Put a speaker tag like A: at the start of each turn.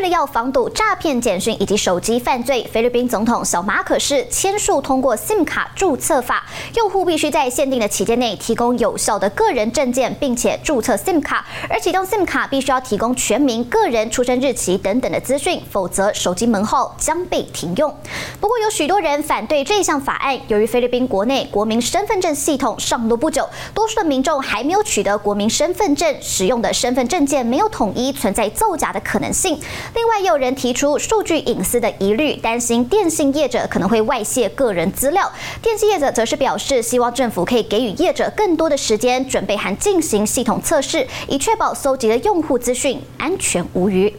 A: 为了要防堵诈骗简讯以及手机犯罪，菲律宾总统小马可是签署通过 SIM 卡注册法，用户必须在限定的期间内提供有效的个人证件，并且注册 SIM 卡。而启动 SIM 卡必须要提供全名、个人出生日期等等的资讯，否则手机门号将被停用。不过，有许多人反对这项法案，由于菲律宾国内国民身份证系统上路不久，多数的民众还没有取得国民身份证，使用的身份证件没有统一，存在造假的可能性。另外，也有人提出数据隐私的疑虑，担心电信业者可能会外泄个人资料。电信业者则是表示，希望政府可以给予业者更多的时间准备和进行系统测试，以确保搜集的用户资讯安全无虞。